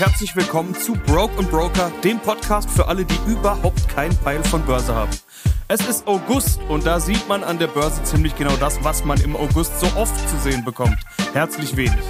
herzlich willkommen zu Broke und Broker, dem Podcast für alle, die überhaupt keinen Peil von Börse haben. Es ist August und da sieht man an der Börse ziemlich genau das, was man im August so oft zu sehen bekommt. Herzlich wenig.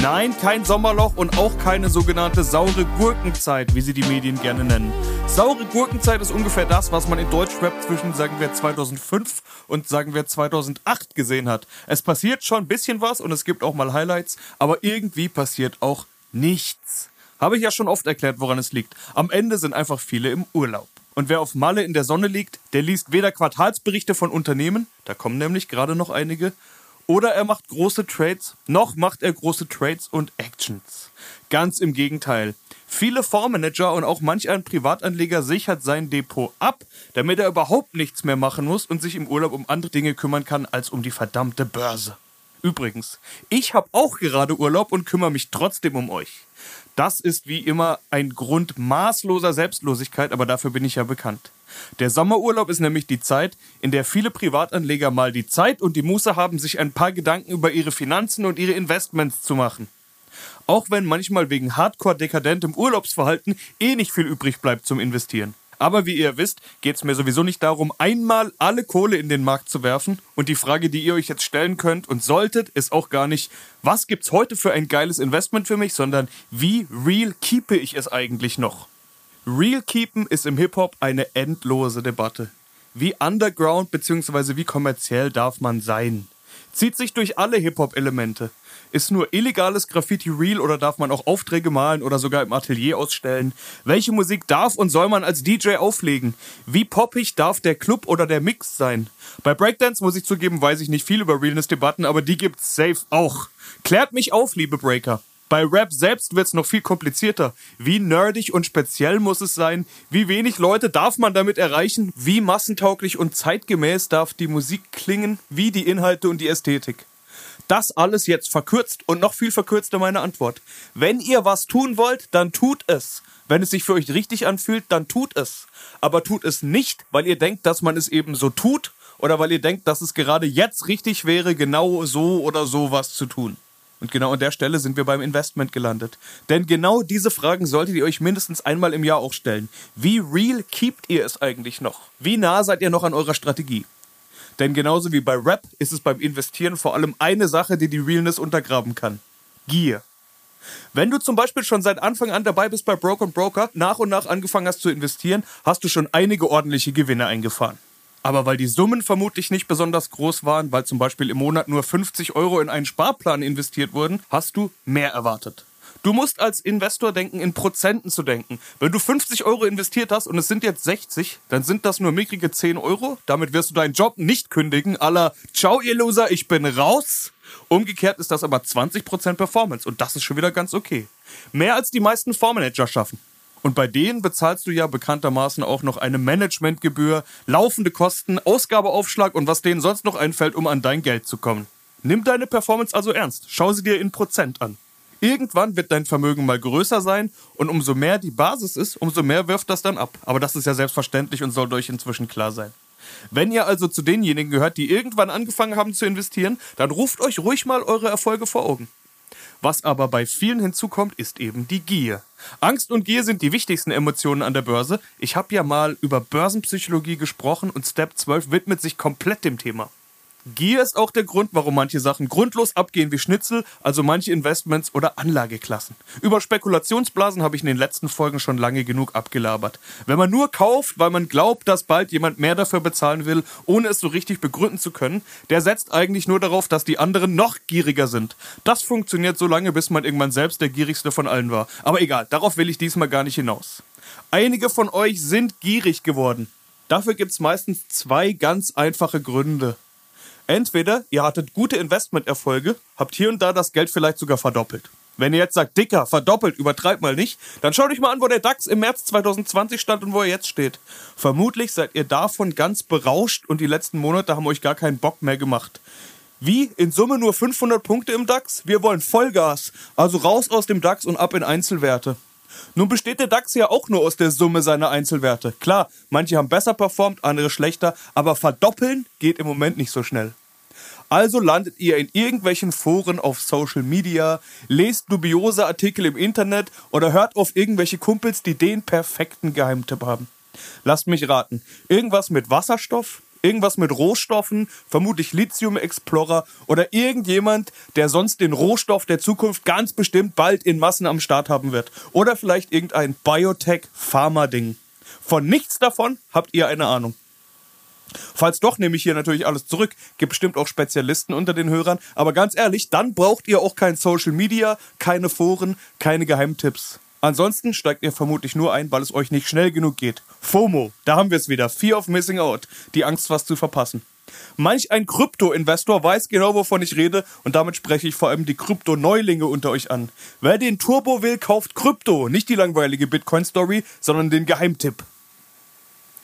Nein, kein Sommerloch und auch keine sogenannte saure Gurkenzeit, wie sie die Medien gerne nennen. Saure Gurkenzeit ist ungefähr das, was man in Deutschrap zwischen, sagen wir, 2005 und, sagen wir, 2008 gesehen hat. Es passiert schon ein bisschen was und es gibt auch mal Highlights, aber irgendwie passiert auch nichts. Habe ich ja schon oft erklärt, woran es liegt. Am Ende sind einfach viele im Urlaub. Und wer auf Malle in der Sonne liegt, der liest weder Quartalsberichte von Unternehmen, da kommen nämlich gerade noch einige, oder er macht große Trades, noch macht er große Trades und Actions. Ganz im Gegenteil. Viele Fondsmanager und auch manch ein Privatanleger sichert sein Depot ab, damit er überhaupt nichts mehr machen muss und sich im Urlaub um andere Dinge kümmern kann als um die verdammte Börse. Übrigens, ich habe auch gerade Urlaub und kümmere mich trotzdem um euch. Das ist wie immer ein Grund maßloser Selbstlosigkeit, aber dafür bin ich ja bekannt. Der Sommerurlaub ist nämlich die Zeit, in der viele Privatanleger mal die Zeit und die Muße haben, sich ein paar Gedanken über ihre Finanzen und ihre Investments zu machen. Auch wenn manchmal wegen hardcore dekadentem Urlaubsverhalten eh nicht viel übrig bleibt zum Investieren. Aber wie ihr wisst, geht es mir sowieso nicht darum, einmal alle Kohle in den Markt zu werfen. Und die Frage, die ihr euch jetzt stellen könnt und solltet, ist auch gar nicht, was gibt's heute für ein geiles Investment für mich, sondern wie real keepe ich es eigentlich noch? Real keepen ist im Hip-Hop eine endlose Debatte. Wie underground bzw. wie kommerziell darf man sein? Zieht sich durch alle Hip-Hop-Elemente. Ist nur illegales Graffiti real oder darf man auch Aufträge malen oder sogar im Atelier ausstellen? Welche Musik darf und soll man als DJ auflegen? Wie poppig darf der Club oder der Mix sein? Bei Breakdance muss ich zugeben, weiß ich nicht viel über Realness-Debatten, aber die gibt's safe auch. Klärt mich auf, liebe Breaker. Bei Rap selbst wird's noch viel komplizierter. Wie nerdig und speziell muss es sein? Wie wenig Leute darf man damit erreichen? Wie massentauglich und zeitgemäß darf die Musik klingen? Wie die Inhalte und die Ästhetik? Das alles jetzt verkürzt und noch viel verkürzter meine Antwort. Wenn ihr was tun wollt, dann tut es. Wenn es sich für euch richtig anfühlt, dann tut es. Aber tut es nicht, weil ihr denkt, dass man es eben so tut oder weil ihr denkt, dass es gerade jetzt richtig wäre, genau so oder so was zu tun. Und genau an der Stelle sind wir beim Investment gelandet. Denn genau diese Fragen solltet ihr euch mindestens einmal im Jahr auch stellen. Wie real keept ihr es eigentlich noch? Wie nah seid ihr noch an eurer Strategie? Denn genauso wie bei Rap ist es beim Investieren vor allem eine Sache, die die Realness untergraben kann. Gier. Wenn du zum Beispiel schon seit Anfang an dabei bist bei Broker Broker, nach und nach angefangen hast zu investieren, hast du schon einige ordentliche Gewinne eingefahren. Aber weil die Summen vermutlich nicht besonders groß waren, weil zum Beispiel im Monat nur 50 Euro in einen Sparplan investiert wurden, hast du mehr erwartet. Du musst als Investor denken, in Prozenten zu denken. Wenn du 50 Euro investiert hast und es sind jetzt 60, dann sind das nur mickrige 10 Euro. Damit wirst du deinen Job nicht kündigen. Aller, ciao ihr Loser, ich bin raus. Umgekehrt ist das aber 20% Performance und das ist schon wieder ganz okay. Mehr als die meisten Fondsmanager schaffen. Und bei denen bezahlst du ja bekanntermaßen auch noch eine Managementgebühr, laufende Kosten, Ausgabeaufschlag und was denen sonst noch einfällt, um an dein Geld zu kommen. Nimm deine Performance also ernst. Schau sie dir in Prozent an. Irgendwann wird dein Vermögen mal größer sein und umso mehr die Basis ist, umso mehr wirft das dann ab. Aber das ist ja selbstverständlich und soll euch inzwischen klar sein. Wenn ihr also zu denjenigen gehört, die irgendwann angefangen haben zu investieren, dann ruft euch ruhig mal eure Erfolge vor Augen. Was aber bei vielen hinzukommt, ist eben die Gier. Angst und Gier sind die wichtigsten Emotionen an der Börse. Ich habe ja mal über Börsenpsychologie gesprochen und Step 12 widmet sich komplett dem Thema. Gier ist auch der Grund, warum manche Sachen grundlos abgehen wie Schnitzel, also manche Investments oder Anlageklassen. Über Spekulationsblasen habe ich in den letzten Folgen schon lange genug abgelabert. Wenn man nur kauft, weil man glaubt, dass bald jemand mehr dafür bezahlen will, ohne es so richtig begründen zu können, der setzt eigentlich nur darauf, dass die anderen noch gieriger sind. Das funktioniert so lange, bis man irgendwann selbst der gierigste von allen war. Aber egal, darauf will ich diesmal gar nicht hinaus. Einige von euch sind gierig geworden. Dafür gibt es meistens zwei ganz einfache Gründe. Entweder ihr hattet gute Investmenterfolge, habt hier und da das Geld vielleicht sogar verdoppelt. Wenn ihr jetzt sagt, dicker, verdoppelt, übertreibt mal nicht, dann schaut euch mal an, wo der DAX im März 2020 stand und wo er jetzt steht. Vermutlich seid ihr davon ganz berauscht und die letzten Monate haben euch gar keinen Bock mehr gemacht. Wie? In Summe nur 500 Punkte im DAX? Wir wollen Vollgas. Also raus aus dem DAX und ab in Einzelwerte. Nun besteht der DAX ja auch nur aus der Summe seiner Einzelwerte. Klar, manche haben besser performt, andere schlechter, aber verdoppeln geht im Moment nicht so schnell. Also landet ihr in irgendwelchen Foren auf Social Media, lest dubiose Artikel im Internet oder hört auf irgendwelche Kumpels, die den perfekten Geheimtipp haben. Lasst mich raten. Irgendwas mit Wasserstoff? Irgendwas mit Rohstoffen, vermutlich Lithium Explorer oder irgendjemand, der sonst den Rohstoff der Zukunft ganz bestimmt bald in Massen am Start haben wird. Oder vielleicht irgendein Biotech-Pharma-Ding. Von nichts davon habt ihr eine Ahnung. Falls doch, nehme ich hier natürlich alles zurück. Gibt bestimmt auch Spezialisten unter den Hörern. Aber ganz ehrlich, dann braucht ihr auch kein Social Media, keine Foren, keine Geheimtipps. Ansonsten steigt ihr vermutlich nur ein, weil es euch nicht schnell genug geht. FOMO, da haben wir es wieder. Fear of Missing Out. Die Angst, was zu verpassen. Manch ein Krypto-Investor weiß genau, wovon ich rede und damit spreche ich vor allem die Krypto-Neulinge unter euch an. Wer den Turbo will, kauft Krypto. Nicht die langweilige Bitcoin-Story, sondern den Geheimtipp.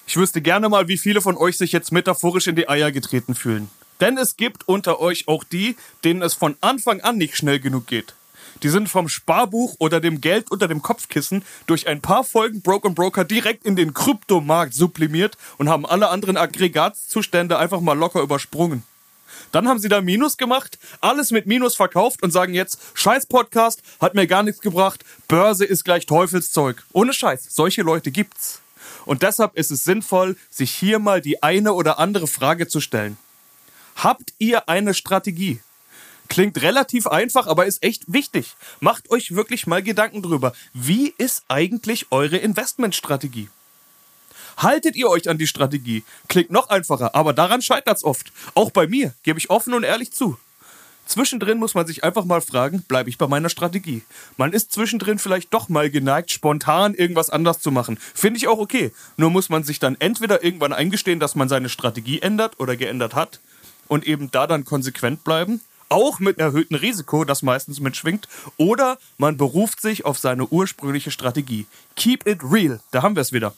Ich wüsste gerne mal, wie viele von euch sich jetzt metaphorisch in die Eier getreten fühlen. Denn es gibt unter euch auch die, denen es von Anfang an nicht schnell genug geht. Die sind vom Sparbuch oder dem Geld unter dem Kopfkissen durch ein paar Folgen Broken Broker direkt in den Kryptomarkt sublimiert und haben alle anderen Aggregatzustände einfach mal locker übersprungen. Dann haben sie da Minus gemacht, alles mit Minus verkauft und sagen jetzt, scheiß Podcast, hat mir gar nichts gebracht, Börse ist gleich Teufelszeug. Ohne Scheiß, solche Leute gibt's. Und deshalb ist es sinnvoll, sich hier mal die eine oder andere Frage zu stellen. Habt ihr eine Strategie? Klingt relativ einfach, aber ist echt wichtig. Macht euch wirklich mal Gedanken drüber. Wie ist eigentlich eure Investmentstrategie? Haltet ihr euch an die Strategie? Klingt noch einfacher, aber daran scheitert's oft. Auch bei mir, gebe ich offen und ehrlich zu. Zwischendrin muss man sich einfach mal fragen, bleibe ich bei meiner Strategie? Man ist zwischendrin vielleicht doch mal geneigt, spontan irgendwas anders zu machen. Finde ich auch okay. Nur muss man sich dann entweder irgendwann eingestehen, dass man seine Strategie ändert oder geändert hat und eben da dann konsequent bleiben auch mit erhöhtem Risiko, das meistens mitschwingt, oder man beruft sich auf seine ursprüngliche Strategie. Keep it real, da haben wir es wieder.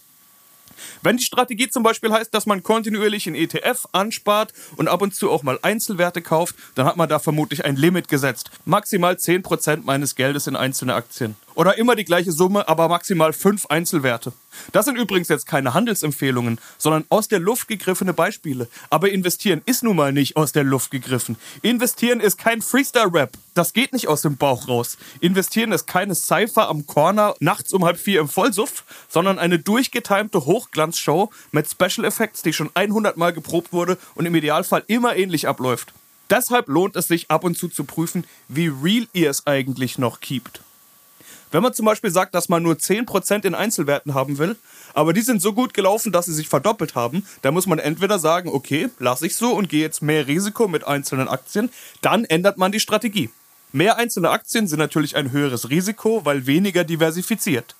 Wenn die Strategie zum Beispiel heißt, dass man kontinuierlich in ETF anspart und ab und zu auch mal Einzelwerte kauft, dann hat man da vermutlich ein Limit gesetzt. Maximal 10% meines Geldes in einzelne Aktien. Oder immer die gleiche Summe, aber maximal fünf Einzelwerte. Das sind übrigens jetzt keine Handelsempfehlungen, sondern aus der Luft gegriffene Beispiele. Aber investieren ist nun mal nicht aus der Luft gegriffen. Investieren ist kein Freestyle-Rap. Das geht nicht aus dem Bauch raus. Investieren ist keine Cypher am Corner nachts um halb vier im Vollsuff, sondern eine durchgetimte Hochglanzshow mit Special Effects, die schon 100 Mal geprobt wurde und im Idealfall immer ähnlich abläuft. Deshalb lohnt es sich ab und zu zu prüfen, wie real ihr es eigentlich noch keept. Wenn man zum Beispiel sagt, dass man nur 10% in Einzelwerten haben will, aber die sind so gut gelaufen, dass sie sich verdoppelt haben, dann muss man entweder sagen, okay, lasse ich so und gehe jetzt mehr Risiko mit einzelnen Aktien, dann ändert man die Strategie. Mehr einzelne Aktien sind natürlich ein höheres Risiko, weil weniger diversifiziert.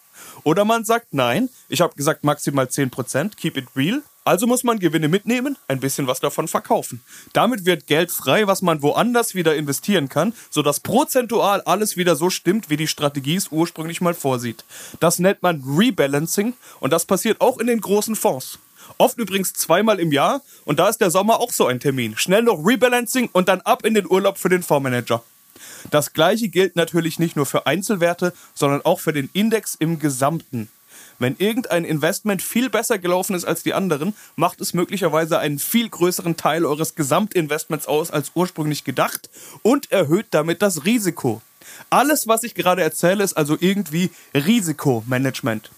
Oder man sagt, nein, ich habe gesagt maximal 10%, keep it real, also muss man Gewinne mitnehmen, ein bisschen was davon verkaufen. Damit wird Geld frei, was man woanders wieder investieren kann, sodass prozentual alles wieder so stimmt, wie die Strategie es ursprünglich mal vorsieht. Das nennt man Rebalancing und das passiert auch in den großen Fonds. Oft übrigens zweimal im Jahr und da ist der Sommer auch so ein Termin. Schnell noch Rebalancing und dann ab in den Urlaub für den Fondsmanager. Das gleiche gilt natürlich nicht nur für Einzelwerte, sondern auch für den Index im Gesamten. Wenn irgendein Investment viel besser gelaufen ist als die anderen, macht es möglicherweise einen viel größeren Teil eures Gesamtinvestments aus als ursprünglich gedacht und erhöht damit das Risiko. Alles, was ich gerade erzähle, ist also irgendwie Risikomanagement.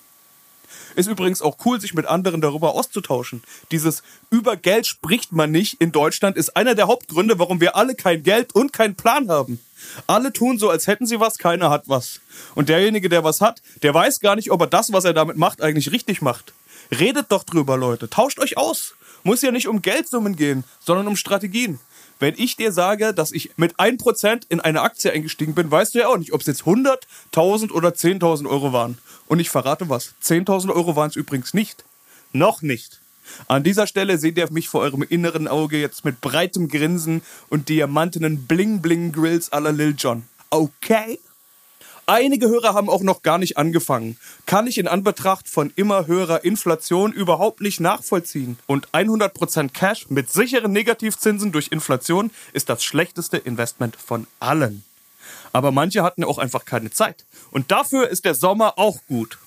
Ist übrigens auch cool, sich mit anderen darüber auszutauschen. Dieses über Geld spricht man nicht in Deutschland ist einer der Hauptgründe, warum wir alle kein Geld und keinen Plan haben. Alle tun so, als hätten sie was, keiner hat was. Und derjenige, der was hat, der weiß gar nicht, ob er das, was er damit macht, eigentlich richtig macht. Redet doch drüber, Leute. Tauscht euch aus. Muss ja nicht um Geldsummen gehen, sondern um Strategien. Wenn ich dir sage, dass ich mit 1% in eine Aktie eingestiegen bin, weißt du ja auch nicht, ob es jetzt 100, 1000 oder 10.000 Euro waren. Und ich verrate was. 10.000 Euro waren es übrigens nicht. Noch nicht. An dieser Stelle seht ihr mich vor eurem inneren Auge jetzt mit breitem Grinsen und diamantenen Bling-Bling-Grills à la Lil Jon. Okay? Einige Hörer haben auch noch gar nicht angefangen. Kann ich in Anbetracht von immer höherer Inflation überhaupt nicht nachvollziehen. Und 100% Cash mit sicheren Negativzinsen durch Inflation ist das schlechteste Investment von allen. Aber manche hatten auch einfach keine Zeit. Und dafür ist der Sommer auch gut.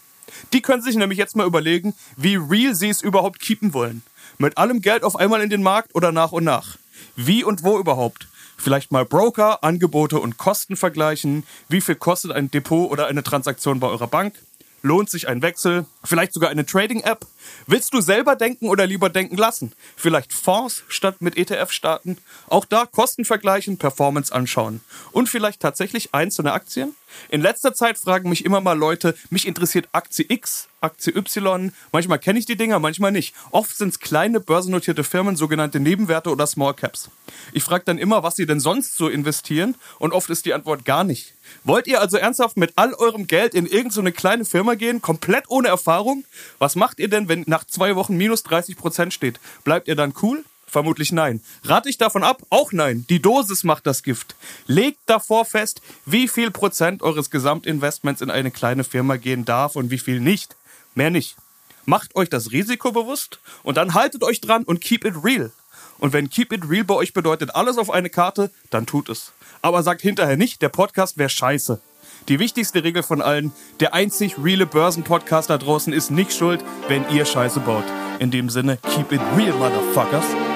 Die können sich nämlich jetzt mal überlegen, wie real sie es überhaupt keepen wollen. Mit allem Geld auf einmal in den Markt oder nach und nach. Wie und wo überhaupt? Vielleicht mal Broker, Angebote und Kosten vergleichen. Wie viel kostet ein Depot oder eine Transaktion bei eurer Bank? Lohnt sich ein Wechsel? Vielleicht sogar eine Trading-App? Willst du selber denken oder lieber denken lassen? Vielleicht Fonds statt mit ETF starten? Auch da Kosten vergleichen, Performance anschauen. Und vielleicht tatsächlich einzelne Aktien? In letzter Zeit fragen mich immer mal Leute, mich interessiert Aktie X, Aktie Y. Manchmal kenne ich die Dinger, manchmal nicht. Oft sind es kleine börsennotierte Firmen, sogenannte Nebenwerte oder Small Caps. Ich frage dann immer, was sie denn sonst so investieren und oft ist die Antwort gar nicht. Wollt ihr also ernsthaft mit all eurem Geld in irgendeine so kleine Firma gehen, komplett ohne Erfahrung? Was macht ihr denn, wenn nach zwei Wochen minus 30 Prozent steht? Bleibt ihr dann cool? Vermutlich nein. Rate ich davon ab? Auch nein. Die Dosis macht das Gift. Legt davor fest, wie viel Prozent eures Gesamtinvestments in eine kleine Firma gehen darf und wie viel nicht. Mehr nicht. Macht euch das Risiko bewusst und dann haltet euch dran und keep it real. Und wenn keep it real bei euch bedeutet alles auf eine Karte, dann tut es. Aber sagt hinterher nicht, der Podcast wäre scheiße. Die wichtigste Regel von allen, der einzig reale Börsenpodcast da draußen ist nicht schuld, wenn ihr Scheiße baut. In dem Sinne, keep it real, Motherfuckers.